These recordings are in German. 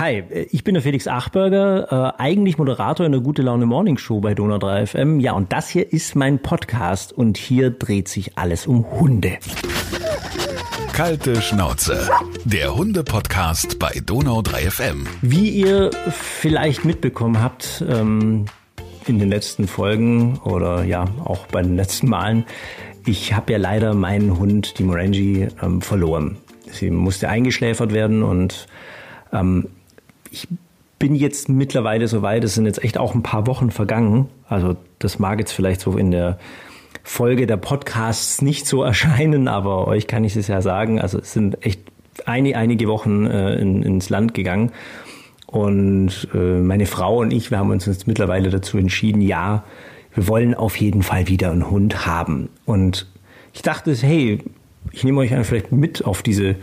hi, ich bin der Felix Achberger, äh, eigentlich Moderator in der Gute Laune Morning Show bei Donau 3 FM. Ja, und das hier ist mein Podcast und hier dreht sich alles um Hunde. Kalte Schnauze, der Hunde-Podcast bei Donau 3 FM. Wie ihr vielleicht mitbekommen habt, ähm, in den letzten Folgen oder ja auch bei den letzten Malen, ich habe ja leider meinen Hund, die Morangi, ähm, verloren. Sie musste eingeschläfert werden und ähm, ich bin jetzt mittlerweile so weit, es sind jetzt echt auch ein paar Wochen vergangen. Also das mag jetzt vielleicht so in der Folge der Podcasts nicht so erscheinen, aber euch kann ich es ja sagen. Also es sind echt einige, einige Wochen äh, in, ins Land gegangen. Und äh, meine Frau und ich, wir haben uns jetzt mittlerweile dazu entschieden, ja, wir wollen auf jeden Fall wieder einen Hund haben. Und ich dachte, hey, ich nehme euch vielleicht mit auf diese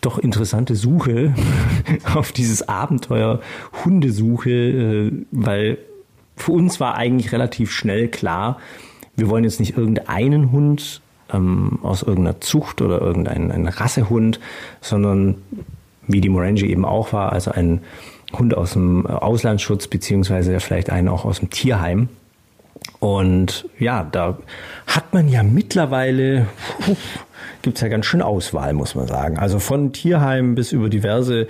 doch interessante Suche, auf dieses Abenteuer Hundesuche, äh, weil für uns war eigentlich relativ schnell klar, wir wollen jetzt nicht irgendeinen Hund ähm, aus irgendeiner Zucht oder irgendeinen Rassehund, sondern wie die Morangi eben auch war, also ein Hund aus dem Auslandsschutz beziehungsweise vielleicht einen auch aus dem Tierheim. Und ja, da hat man ja mittlerweile, gibt es ja ganz schön Auswahl, muss man sagen. Also von Tierheim bis über diverse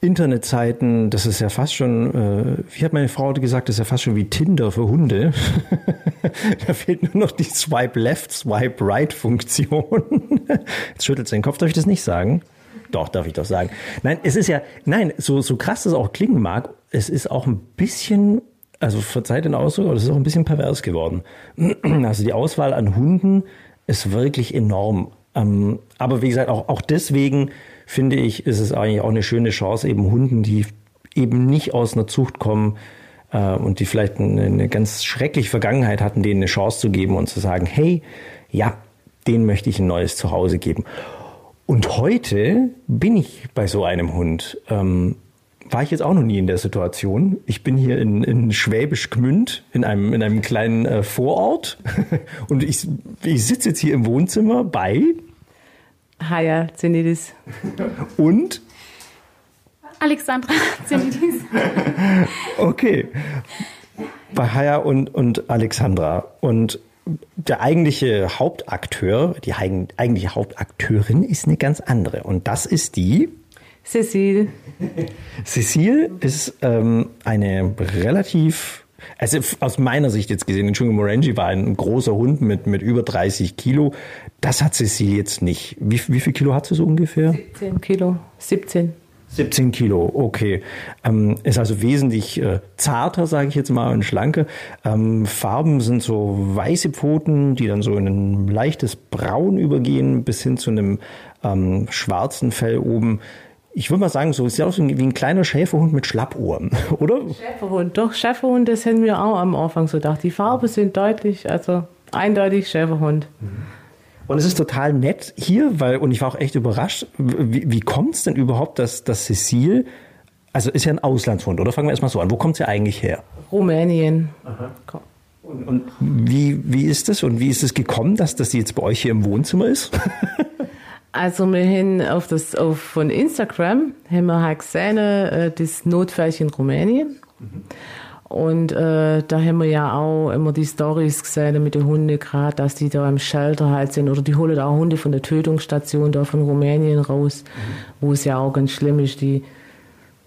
Internetseiten, das ist ja fast schon, äh, wie hat meine Frau gesagt, das ist ja fast schon wie Tinder für Hunde. da fehlt nur noch die Swipe Left, Swipe Right Funktion. Jetzt schüttelt sein Kopf, darf ich das nicht sagen? Doch, darf ich doch sagen. Nein, es ist ja, nein, so, so krass das auch klingen mag, es ist auch ein bisschen, also verzeiht den Ausdruck, aber es ist auch ein bisschen pervers geworden. Also die Auswahl an Hunden ist wirklich enorm. Ähm, aber wie gesagt, auch, auch deswegen finde ich, ist es eigentlich auch eine schöne Chance, eben Hunden, die eben nicht aus einer Zucht kommen äh, und die vielleicht eine, eine ganz schreckliche Vergangenheit hatten, denen eine Chance zu geben und zu sagen, hey, ja, denen möchte ich ein neues Zuhause geben. Und heute bin ich bei so einem Hund. Ähm, war ich jetzt auch noch nie in der Situation. Ich bin hier in, in Schwäbisch Gmünd, in einem, in einem kleinen äh, Vorort. Und ich, ich sitze jetzt hier im Wohnzimmer bei Haya Zenidis. Und? Alexandra Zenidis. okay. Bei Haya und, und Alexandra. Und der eigentliche Hauptakteur, die eigentliche Hauptakteurin ist eine ganz andere. Und das ist die Cecile. Cecile ist ähm, eine relativ also aus meiner Sicht jetzt gesehen, Entschuldigung, Morangi war ein großer Hund mit, mit über 30 Kilo. Das hat Cecile jetzt nicht. Wie, wie viel Kilo hat sie so ungefähr? 17 Kilo, 17. 17 Kilo, okay. Ähm, ist also wesentlich äh, zarter, sage ich jetzt mal, und schlanker. Ähm, Farben sind so weiße Pfoten, die dann so in ein leichtes Braun übergehen, bis hin zu einem ähm, schwarzen Fell oben ich würde mal sagen, so sieht aus wie ein kleiner Schäferhund mit Schlappohren, oder? Schäferhund, doch, Schäferhund, das hätten wir auch am Anfang so gedacht. Die Farben sind deutlich, also eindeutig Schäferhund. Mhm. Und es ist total nett hier, weil, und ich war auch echt überrascht, wie, wie kommt es denn überhaupt, dass, dass Cecile, also ist ja ein Auslandshund, oder? Fangen wir erstmal so an. Wo kommt sie eigentlich her? Rumänien. Und, und, wie, wie ist es und wie ist es gekommen, dass, dass sie jetzt bei euch hier im Wohnzimmer ist? Also wir haben auf das auf von Instagram haben wir halt gesehen, äh, das Notfall in Rumänien. Mhm. Und äh, da haben wir ja auch immer die Stories gesehen mit den Hunden gerade, dass die da im Shelter halt sind. Oder die holen auch Hunde von der Tötungsstation da von Rumänien raus, mhm. wo es ja auch ganz schlimm ist. Die,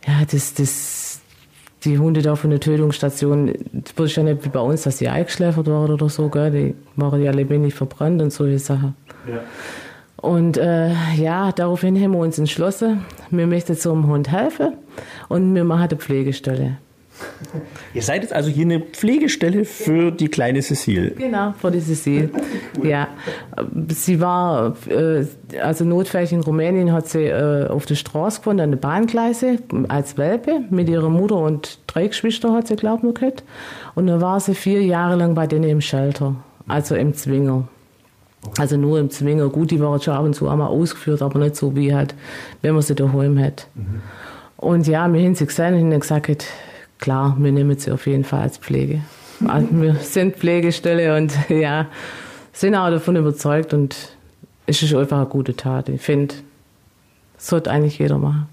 ja, das, das, die Hunde da von der Tötungsstation, das ist ja nicht wie bei uns, dass die eingeschläfert waren oder so, gell? Die waren ja lebendig verbrannt und solche Sachen. Ja. Und äh, ja, daraufhin haben wir uns entschlossen, wir möchten zum Hund helfen und wir machen eine Pflegestelle. Ihr seid jetzt also hier eine Pflegestelle für die kleine Cecile. Genau, für die Cecile. cool. Ja, sie war, äh, also notfällig in Rumänien hat sie äh, auf der Straße gewohnt, an der Bahngleise, als Welpe, mit ihrer Mutter und drei Geschwister hat sie, glaube ich, noch gehabt. Und dann war sie vier Jahre lang bei denen im Shelter, also im Zwinger. Also nur im Zwinger. Gut, die waren schon ab und zu einmal ausgeführt, aber nicht so wie halt, wenn man sie daheim hat. Mhm. Und ja, wir haben sie gesehen und haben gesagt, klar, wir nehmen sie auf jeden Fall als Pflege. Also wir sind Pflegestelle und ja, sind auch davon überzeugt und es ist einfach eine gute Tat. Ich finde, das sollte eigentlich jeder machen.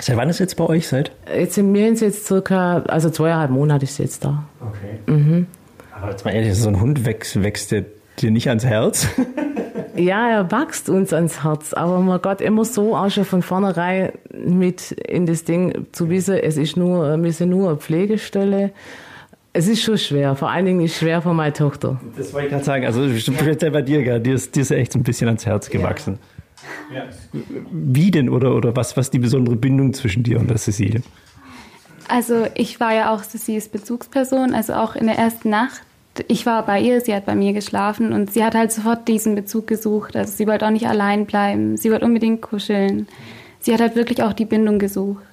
Seit wann ist jetzt bei euch? Seit? Jetzt sind wir jetzt circa, also zweieinhalb Monate ist jetzt da. Okay. Mhm. Aber jetzt mal ehrlich, so ein Hund wächst, wächst dir nicht ans Herz? Ja, er wächst uns ans Herz, aber man Gott immer so auch schon von vornherein mit in das Ding zu wissen, es ist nur, wir sind nur eine Pflegestelle. Es ist schon schwer, vor allen Dingen ist es schwer für meine Tochter. Das wollte ich gerade sagen, also speziell bei dir, gell? Dir, ist, dir ist echt ein bisschen ans Herz gewachsen. Ja. Wie denn oder, oder was, was die besondere Bindung zwischen dir und der Cecile? Also ich war ja auch Cecils Bezugsperson, also auch in der ersten Nacht ich war bei ihr, sie hat bei mir geschlafen und sie hat halt sofort diesen Bezug gesucht. Also sie wollte auch nicht allein bleiben, sie wollte unbedingt kuscheln. Sie hat halt wirklich auch die Bindung gesucht.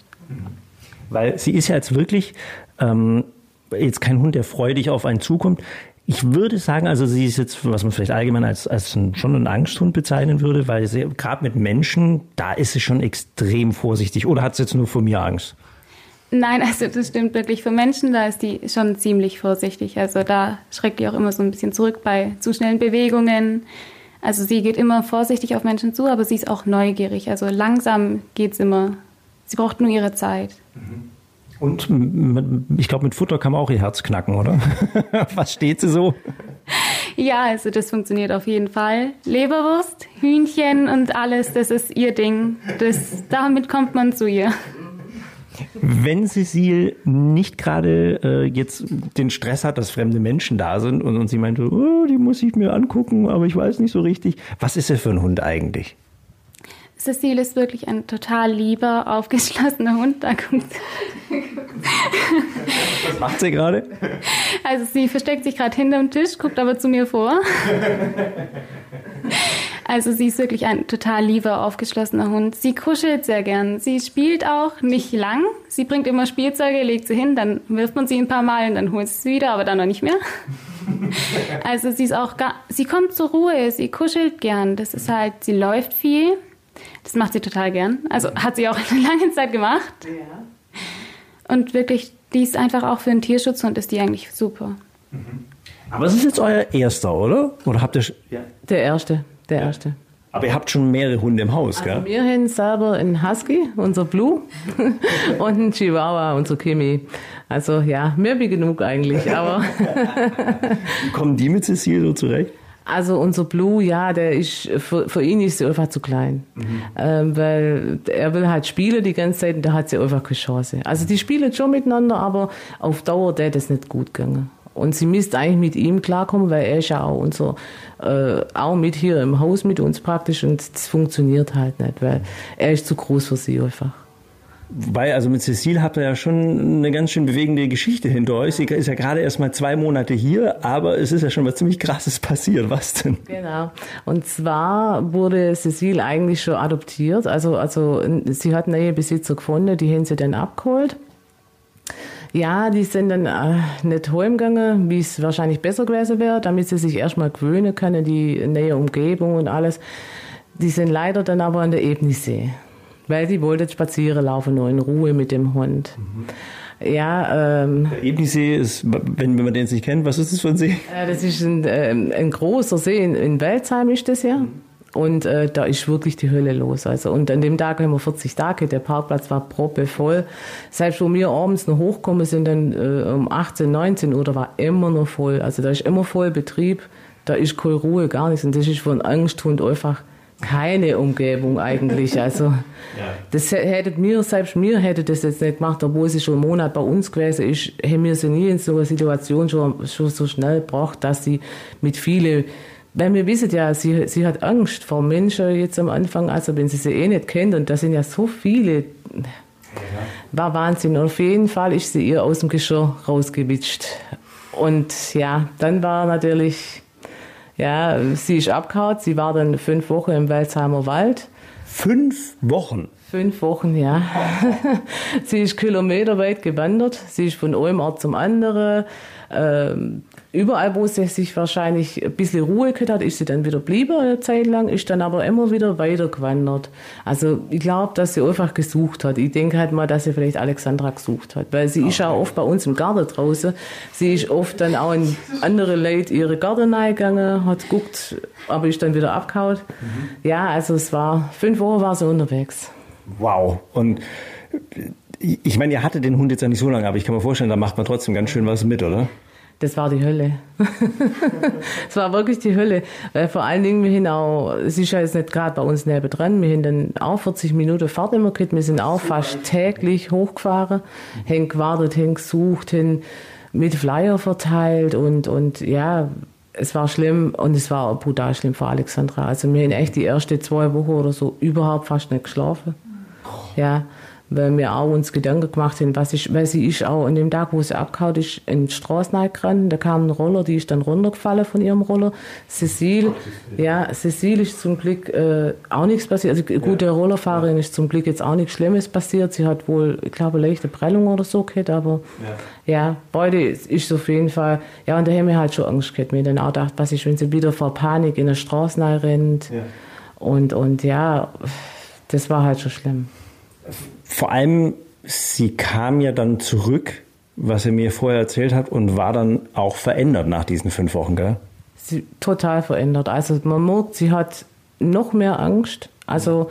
Weil sie ist ja jetzt wirklich ähm, jetzt kein Hund, der freudig auf einen zukommt. Ich würde sagen, also sie ist jetzt, was man vielleicht allgemein als, als ein, schon einen Angsthund bezeichnen würde, weil sie gerade mit Menschen, da ist sie schon extrem vorsichtig. Oder hat sie jetzt nur vor mir Angst? Nein, also das stimmt wirklich. Für Menschen, da ist die schon ziemlich vorsichtig. Also da schreckt die auch immer so ein bisschen zurück bei zu schnellen Bewegungen. Also sie geht immer vorsichtig auf Menschen zu, aber sie ist auch neugierig. Also langsam geht es immer. Sie braucht nur ihre Zeit. Und ich glaube, mit Futter kann man auch ihr Herz knacken, oder? Was steht sie so? Ja, also das funktioniert auf jeden Fall. Leberwurst, Hühnchen und alles, das ist ihr Ding. Das, damit kommt man zu ihr. Wenn Cecile nicht gerade äh, jetzt den Stress hat, dass fremde Menschen da sind und, und sie meinte, oh, die muss ich mir angucken, aber ich weiß nicht so richtig. Was ist er für ein Hund eigentlich? Cecile ist wirklich ein total lieber, aufgeschlossener Hund. Da guckt Was macht sie gerade? Also sie versteckt sich gerade hinterm Tisch, guckt aber zu mir vor. Also sie ist wirklich ein total lieber, aufgeschlossener Hund. Sie kuschelt sehr gern. Sie spielt auch nicht lang. Sie bringt immer Spielzeuge, legt sie hin, dann wirft man sie ein paar Mal und dann holt sie sie wieder, aber dann noch nicht mehr. Also sie ist auch gar, sie kommt zur Ruhe, sie kuschelt gern. Das ist halt, sie läuft viel. Das macht sie total gern. Also hat sie auch eine lange Zeit gemacht. Ja. Und wirklich, die ist einfach auch für einen Tierschutzhund ist die eigentlich super. Aber es ist jetzt euer erster, oder? Oder habt ihr ja. der erste? Der erste. Aber ihr habt schon mehrere Hunde im Haus, also gell? Wir haben selber einen Husky, unser Blue, und einen Chihuahua, unser Kimi. Also ja, mehr wie genug eigentlich, aber. Kommen die mit Cecile so zurecht? Also unser Blue, ja, der ist für, für ihn ist sie einfach zu klein, mhm. ähm, weil er will halt spielen die ganze Zeit und da hat sie einfach keine Chance. Also die spielen schon miteinander, aber auf Dauer der das nicht gut gegangen. Und sie müsste eigentlich mit ihm klarkommen, weil er ist ja auch unser, äh, auch mit hier im Haus mit uns praktisch und das funktioniert halt nicht, weil er ist zu groß für sie einfach. Wobei, also mit Cecile habt ihr ja schon eine ganz schön bewegende Geschichte hinter euch. Sie ist ja gerade erst mal zwei Monate hier, aber es ist ja schon was ziemlich Krasses passiert. Was denn? Genau. Und zwar wurde Cecile eigentlich schon adoptiert. Also, also sie hat neue Besitzer gefunden, die haben sie dann abgeholt. Ja, die sind dann äh, nicht heimgegangen, wie es wahrscheinlich besser gewesen wäre, damit sie sich erstmal gewöhnen können, die neue Umgebung und alles. Die sind leider dann aber an der Ebnisee, weil die wollten spazieren laufen, nur in Ruhe mit dem Hund. Mhm. Ja, ähm, der Ebnisee ist, wenn, wenn man den nicht kennt, was ist das für ein See? Äh, das ist ein, äh, ein großer See in, in Welzheim ist das ja. Mhm. Und äh, da ist wirklich die Hölle los. Also, und an dem Tag haben wir 40 Tage, der Parkplatz war proppevoll. Selbst wo wir abends noch hochkommen sind, dann äh, um 18, 19 Uhr, da war immer noch voll. Also da ist immer voll Betrieb, da ist keine Ruhe, gar nichts. Und das ist von Angsthund einfach keine Umgebung eigentlich. Also ja. das hättet mir, selbst mir hätte das jetzt nicht gemacht, obwohl sie schon einen Monat bei uns gewesen ist, hätten wir sie nie in so einer Situation schon, schon so schnell gebracht, dass sie mit vielen weil wir wissen ja, sie, sie hat Angst vor Menschen jetzt am Anfang, also wenn sie sie eh nicht kennt und da sind ja so viele, war Wahnsinn. Und auf jeden Fall ist sie ihr aus dem Geschirr rausgewitscht. Und ja, dann war natürlich, ja, sie ist abgehauen, sie war dann fünf Wochen im Welsheimer Wald. Fünf Wochen? Fünf Wochen, ja. sie ist kilometerweit gewandert, sie ist von einem Ort zum anderen. Ähm, überall, wo sie sich wahrscheinlich ein bisschen Ruhe gehabt hat, ist sie dann wieder geblieben eine Zeit lang, ist dann aber immer wieder weiter gewandert. Also ich glaube, dass sie einfach gesucht hat. Ich denke halt mal, dass sie vielleicht Alexandra gesucht hat, weil sie okay. ist ja oft bei uns im Garten draußen. Sie ist oft dann auch in andere Leute ihre Garten gegangen, hat geguckt, aber ist dann wieder abgehauen. Mhm. Ja, also es war, fünf Wochen war sie unterwegs. Wow. Und ich meine, ihr hattet den Hund jetzt ja nicht so lange, aber ich kann mir vorstellen, da macht man trotzdem ganz schön was mit, oder? Das war die Hölle. Es war wirklich die Hölle. Weil vor allen Dingen, wir haben auch, es ist ja jetzt nicht gerade bei uns neben dran, wir haben dann auch 40 Minuten Fahrt immer gehabt. Wir sind auch fast täglich hochgefahren, haben gewartet, haben gesucht, haben mit Flyer verteilt und, und ja, es war schlimm und es war brutal schlimm für Alexandra. Also wir haben echt die erste zwei Wochen oder so überhaupt fast nicht geschlafen. Ja, weil wir auch uns Gedanken gemacht haben, was ich, weil sie ist auch an dem Tag, wo sie abgehauen ist, in die Straße reingerannt. Da kam ein Roller, die ist dann runtergefallen von ihrem Roller. Cecile, ja, Cecile ist zum Glück äh, auch nichts passiert. Also gut, der Rollerfahrerin ist zum Glück jetzt auch nichts Schlimmes passiert. Sie hat wohl, ich glaube, eine leichte Prellung oder so gehabt, aber ja, ja beide ist, ist auf jeden Fall, ja, und da haben wir halt schon Angst gehabt. Wir haben dann auch gedacht, was ist, wenn sie wieder vor Panik in der Straße rennt. Ja. Und, und ja, das war halt schon schlimm vor allem, sie kam ja dann zurück, was er mir vorher erzählt hat, und war dann auch verändert nach diesen fünf Wochen, gell? Sie total verändert. Also man merkt, sie hat noch mehr Angst. Also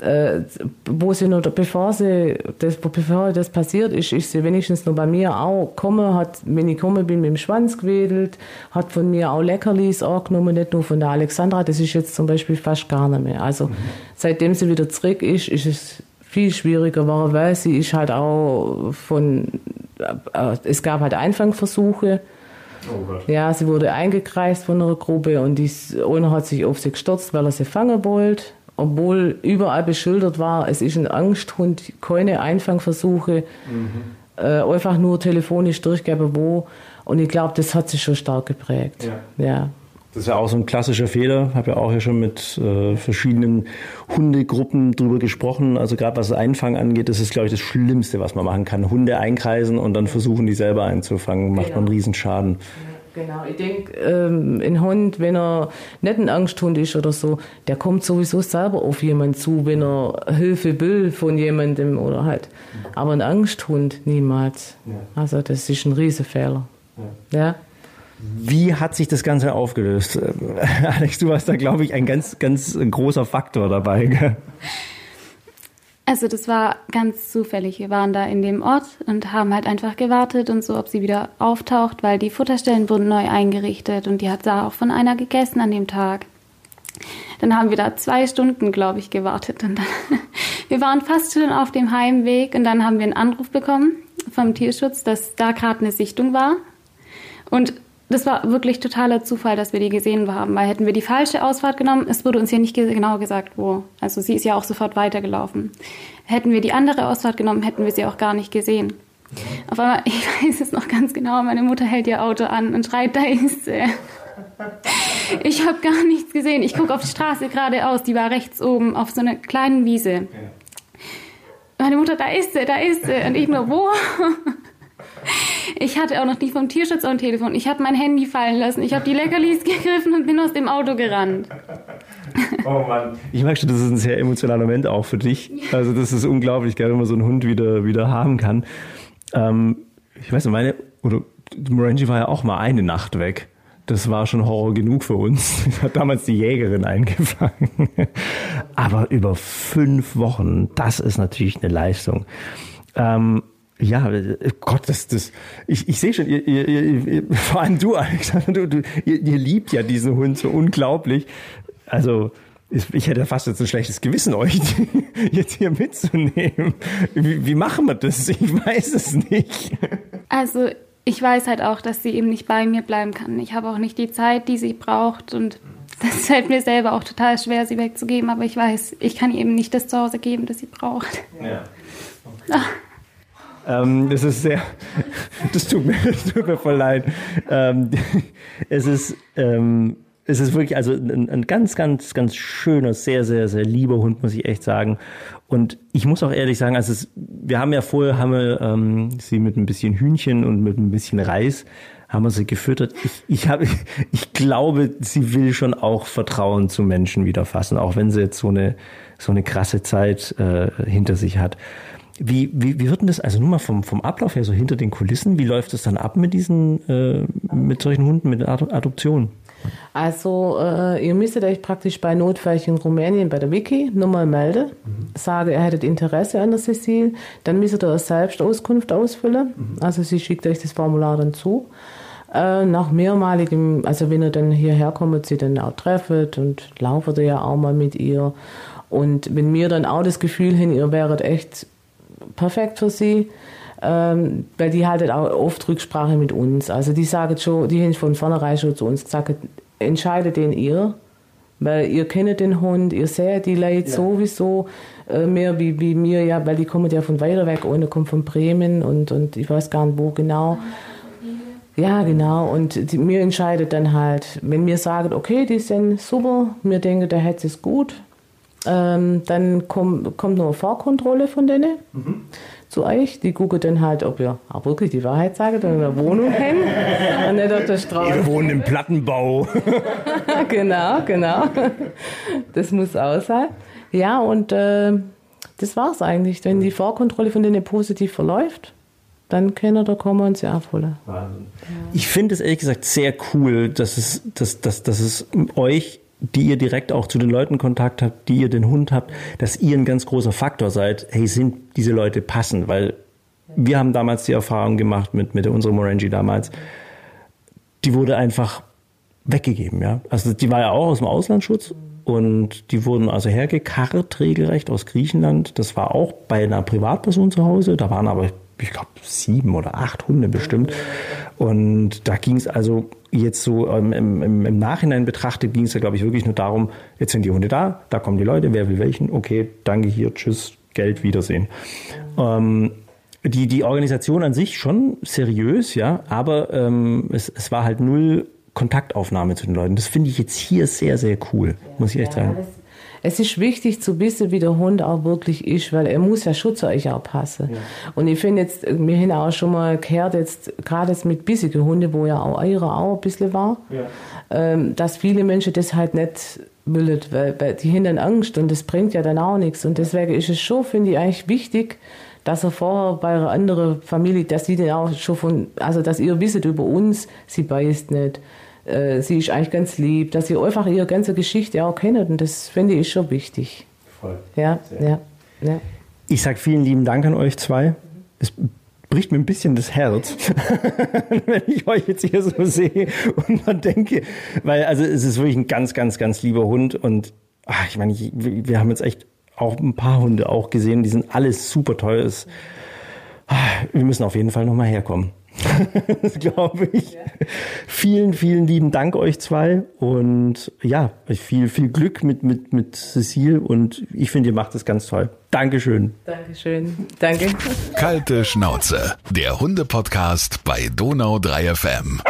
äh, wo sie noch, bevor sie das, bevor das passiert ist, ist sie wenigstens noch bei mir auch gekommen, hat, wenn ich gekommen bin, mit dem Schwanz gewedelt, hat von mir auch Leckerlis angenommen, nicht nur von der Alexandra, das ist jetzt zum Beispiel fast gar nicht mehr. Also mhm. seitdem sie wieder zurück ist, ist es viel schwieriger war, weil sie ist halt auch von, äh, es gab halt Einfangversuche. Oh ja, sie wurde eingekreist von einer Gruppe und die einer hat sich auf sie gestürzt, weil er sie fangen wollte. Obwohl überall beschildert war, es ist ein Angsthund, keine Einfangversuche, mhm. äh, einfach nur telefonisch durchgeben, wo. Und ich glaube, das hat sich schon stark geprägt. Ja. ja. Das ist ja auch so ein klassischer Fehler. Ich habe ja auch hier schon mit äh, verschiedenen Hundegruppen drüber gesprochen. Also gerade was das Einfangen angeht, das ist, glaube ich, das Schlimmste, was man machen kann. Hunde einkreisen und dann versuchen, die selber einzufangen. Macht genau. man einen Riesenschaden. Genau, ich denke, ähm, ein Hund, wenn er nicht ein Angsthund ist oder so, der kommt sowieso selber auf jemanden zu, wenn er Hilfe will von jemandem oder halt. Aber ein Angsthund niemals. Ja. Also das ist ein Riesenfehler. Ja. ja? Wie hat sich das Ganze aufgelöst? Alex, du warst da, glaube ich, ein ganz, ganz großer Faktor dabei. Also das war ganz zufällig. Wir waren da in dem Ort und haben halt einfach gewartet und so, ob sie wieder auftaucht, weil die Futterstellen wurden neu eingerichtet und die hat da auch von einer gegessen an dem Tag. Dann haben wir da zwei Stunden, glaube ich, gewartet. Und dann, wir waren fast schon auf dem Heimweg und dann haben wir einen Anruf bekommen vom Tierschutz, dass da gerade eine Sichtung war. Und das war wirklich totaler Zufall, dass wir die gesehen haben, weil hätten wir die falsche Ausfahrt genommen, es wurde uns ja nicht genau gesagt, wo. Also sie ist ja auch sofort weitergelaufen. Hätten wir die andere Ausfahrt genommen, hätten wir sie auch gar nicht gesehen. Auf einmal, ich weiß es noch ganz genau, meine Mutter hält ihr Auto an und schreit, da ist sie. Ich habe gar nichts gesehen. Ich gucke auf die Straße geradeaus, die war rechts oben auf so einer kleinen Wiese. Meine Mutter, da ist sie, da ist sie. Und ich nur, wo? Ich hatte auch noch nie vom Tierschutz am Telefon. Ich habe mein Handy fallen lassen. Ich habe die Leckerlis gegriffen und bin aus dem Auto gerannt. Oh Mann. Ich merke schon, das ist ein sehr emotionaler Moment auch für dich. Also das ist unglaublich, gell, wenn man so einen Hund wieder, wieder haben kann. Ähm, ich weiß nicht, meine, oder Morangi war ja auch mal eine Nacht weg. Das war schon Horror genug für uns. Hat damals die Jägerin eingefangen. Aber über fünf Wochen, das ist natürlich eine Leistung. Ähm, ja, äh, Gott, das, das, ich, ich sehe schon, ihr, ihr, ihr, vor allem du, Alexander, du, du, ihr, ihr liebt ja diesen Hund so unglaublich. Also, ich hätte fast jetzt ein schlechtes Gewissen, euch jetzt hier mitzunehmen. Wie, wie machen wir das? Ich weiß es nicht. Also, ich weiß halt auch, dass sie eben nicht bei mir bleiben kann. Ich habe auch nicht die Zeit, die sie braucht und das fällt mir selber auch total schwer, sie wegzugeben. Aber ich weiß, ich kann ihr eben nicht das Zuhause geben, das sie braucht. Ja. Okay. Ähm, das ist sehr, das tut mir, das tut mir voll leid. Ähm, es ist, ähm, es ist wirklich also ein, ein, ganz, ganz, ganz schöner, sehr, sehr, sehr lieber Hund, muss ich echt sagen. Und ich muss auch ehrlich sagen, also es, wir haben ja vorher haben wir ähm, sie mit ein bisschen Hühnchen und mit ein bisschen Reis haben wir sie gefüttert. Ich, ich habe, ich glaube, sie will schon auch Vertrauen zu Menschen wieder fassen, auch wenn sie jetzt so eine so eine krasse Zeit äh, hinter sich hat. Wie, wie, wie wird denn das, also nur mal vom, vom Ablauf her, so hinter den Kulissen, wie läuft es dann ab mit diesen, äh, mit solchen Hunden, mit Adoption? Also äh, ihr müsstet euch praktisch bei Notfällen in Rumänien bei der Wiki nochmal melden, mhm. sage, ihr hättet Interesse an der Cecil, dann müsstet ihr selbst Auskunft ausfüllen. Mhm. Also sie schickt euch das Formular dann zu. Äh, nach mehrmaligem, also wenn ihr dann hierher kommt, sie dann auch treffet und lauft ihr ja auch mal mit ihr. Und wenn mir dann auch das Gefühl hin, ihr wäret echt perfekt für sie, ähm, weil die haltet auch oft Rücksprache mit uns. Also die sagen schon, die haben von vornherein schon zu uns gesagt, entscheidet den ihr, weil ihr kennt den Hund, ihr seht die Leute ja. sowieso äh, mehr wie, wie mir, ja, weil die kommen ja von weiter weg, ohne kommt von Bremen und, und ich weiß gar nicht wo genau. Ja, genau. Und die, mir entscheidet dann halt, wenn mir sagt, okay, die sind super, mir denke, der hat es gut, ähm, dann komm, kommt noch eine Vorkontrolle von denen. Mhm zu euch. Die gucken dann halt, ob ihr auch wirklich die Wahrheit sagt und in der Wohnung hängen und nicht auf der Straße. Wir wohnen im Plattenbau. genau, genau. Das muss auch sein. Ja, und äh, das war's eigentlich. Wenn die Vorkontrolle von denen positiv verläuft, dann können da kommen und sie abholen. Ich finde es ehrlich gesagt sehr cool, dass es, dass, dass, dass es euch die ihr direkt auch zu den Leuten Kontakt habt, die ihr den Hund habt, dass ihr ein ganz großer Faktor seid. Hey, sind diese Leute passend? Weil wir haben damals die Erfahrung gemacht mit, mit unserer Morangi damals. Die wurde einfach weggegeben, ja. Also die war ja auch aus dem Auslandsschutz und die wurden also hergekarrt regelrecht aus Griechenland. Das war auch bei einer Privatperson zu Hause. Da waren aber, ich glaube, sieben oder acht Hunde bestimmt. Und da ging es also jetzt so ähm, im, im, Nachhinein betrachtet, ging es ja, glaube ich, wirklich nur darum, jetzt sind die Hunde da, da kommen die Leute, wer will welchen, okay, danke hier, tschüss, Geld, Wiedersehen. Ähm, die, die Organisation an sich schon seriös, ja, aber ähm, es, es war halt null Kontaktaufnahme zu den Leuten. Das finde ich jetzt hier sehr, sehr cool, muss ich echt sagen es ist wichtig zu wissen, wie der Hund auch wirklich ist, weil er muss ja schon zu euch auch passen. Ja. Und ich finde jetzt, wir haben auch schon mal gehört, jetzt gerade jetzt mit bissigen Hunden, wo ja auch eure auch ein bisschen war, ja. ähm, dass viele Menschen das halt nicht wollen, weil, weil die haben dann Angst und das bringt ja dann auch nichts. Und deswegen ist es schon, finde ich, eigentlich wichtig, dass er vorher bei einer anderen Familie, dass sie dann auch schon von, also dass ihr wisst über uns, sie beißt nicht äh, sie ist eigentlich ganz lieb, dass sie einfach ihre ganze Geschichte auch kennt und das finde ich schon wichtig. Voll. Ja, ja, ja. Ich sage vielen lieben Dank an euch zwei. Es bricht mir ein bisschen das Herz, wenn ich euch jetzt hier so sehe und man denke, weil also es ist wirklich ein ganz, ganz, ganz lieber Hund und ach, ich meine, ich, wir haben jetzt echt auch ein paar Hunde auch gesehen, die sind alles super toll. Ah, wir müssen auf jeden Fall nochmal herkommen. Glaube ich. Ja. Vielen, vielen lieben Dank euch zwei und ja, viel, viel Glück mit, mit, mit Cecile und ich finde, ihr macht es ganz toll. Dankeschön. Dankeschön. Danke. Kalte Schnauze, der Hunde-Podcast bei Donau 3 FM.